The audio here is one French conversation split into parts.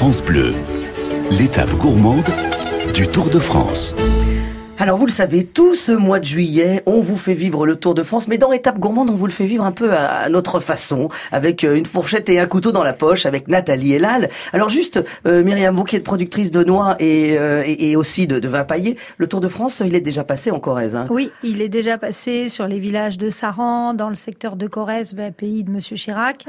France Bleu, l'étape gourmande du Tour de France. Alors vous le savez, tout ce mois de juillet, on vous fait vivre le Tour de France, mais dans Étape Gourmande, on vous le fait vivre un peu à notre façon, avec euh, une fourchette et un couteau dans la poche, avec Nathalie Elal. Alors juste, euh, Myriam, vous qui êtes productrice de noix et, euh, et, aussi de, de, vin paillé, le Tour de France, il est déjà passé en Corrèze. Hein? Oui, il est déjà passé sur les villages de Saran, dans le secteur de Corrèze, ben, pays de Monsieur Chirac.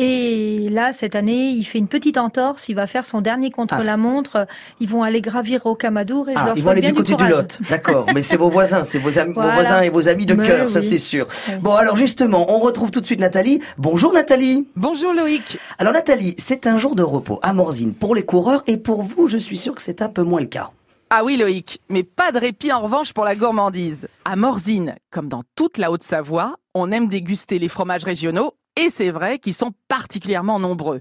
Et là, cette année, il fait une petite entorse. Il va faire son dernier contre-la-montre. Ah. Ils vont aller gravir au Camadour et je ah, leur Ils vont aller du côté du, Lot. D'accord. Mais c'est vos voisins, c'est vos, vos, voisins et vos amis de cœur, ça c'est sûr. Bon, alors justement, on retrouve tout de suite Nathalie. Bonjour Nathalie. Bonjour Loïc. Alors Nathalie, c'est un jour de repos à Morzine pour les coureurs et pour vous, je suis sûr que c'est un peu moins le cas. Ah oui Loïc, mais pas de répit en revanche pour la gourmandise. À Morzine, comme dans toute la Haute-Savoie, on aime déguster les fromages régionaux et c'est vrai qu'ils sont particulièrement nombreux.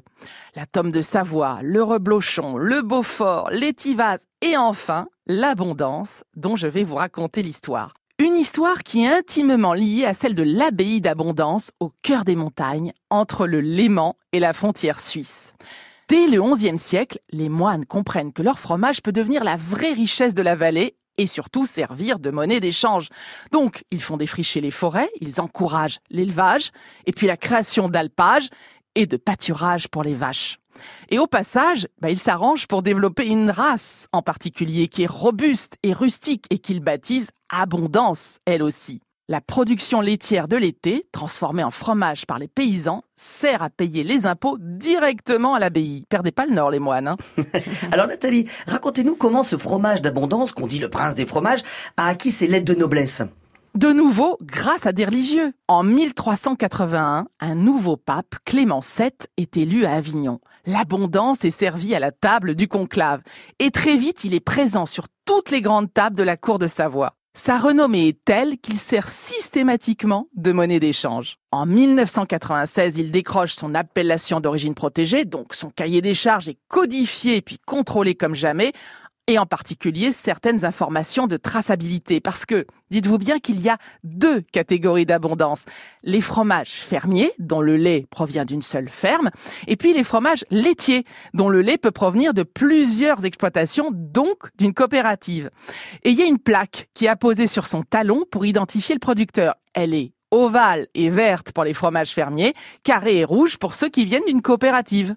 La tome de Savoie, le reblochon, le Beaufort, l'étivase et enfin l'abondance dont je vais vous raconter l'histoire. Une histoire qui est intimement liée à celle de l'abbaye d'Abondance au cœur des montagnes, entre le Léman et la frontière suisse. Dès le XIe siècle, les moines comprennent que leur fromage peut devenir la vraie richesse de la vallée et surtout servir de monnaie d'échange. Donc, ils font défricher les forêts, ils encouragent l'élevage, et puis la création d'alpages et de pâturage pour les vaches. Et au passage, bah, ils s'arrangent pour développer une race en particulier qui est robuste et rustique et qu'ils baptisent Abondance, elle aussi. La production laitière de l'été, transformée en fromage par les paysans, sert à payer les impôts directement à l'abbaye. Perdez pas le nord, les moines. Hein. Alors Nathalie, racontez-nous comment ce fromage d'abondance, qu'on dit le prince des fromages, a acquis ses lettres de noblesse. De nouveau, grâce à des religieux. En 1381, un nouveau pape, Clément VII, est élu à Avignon. L'abondance est servie à la table du conclave. Et très vite, il est présent sur toutes les grandes tables de la cour de Savoie. Sa renommée est telle qu'il sert systématiquement de monnaie d'échange. En 1996, il décroche son appellation d'origine protégée, donc son cahier des charges est codifié puis contrôlé comme jamais, et en particulier certaines informations de traçabilité. Parce que, dites-vous bien qu'il y a deux catégories d'abondance. Les fromages fermiers, dont le lait provient d'une seule ferme, et puis les fromages laitiers, dont le lait peut provenir de plusieurs exploitations, donc d'une coopérative. Et il y a une plaque qui est apposée sur son talon pour identifier le producteur. Elle est ovale et verte pour les fromages fermiers, carrée et rouge pour ceux qui viennent d'une coopérative.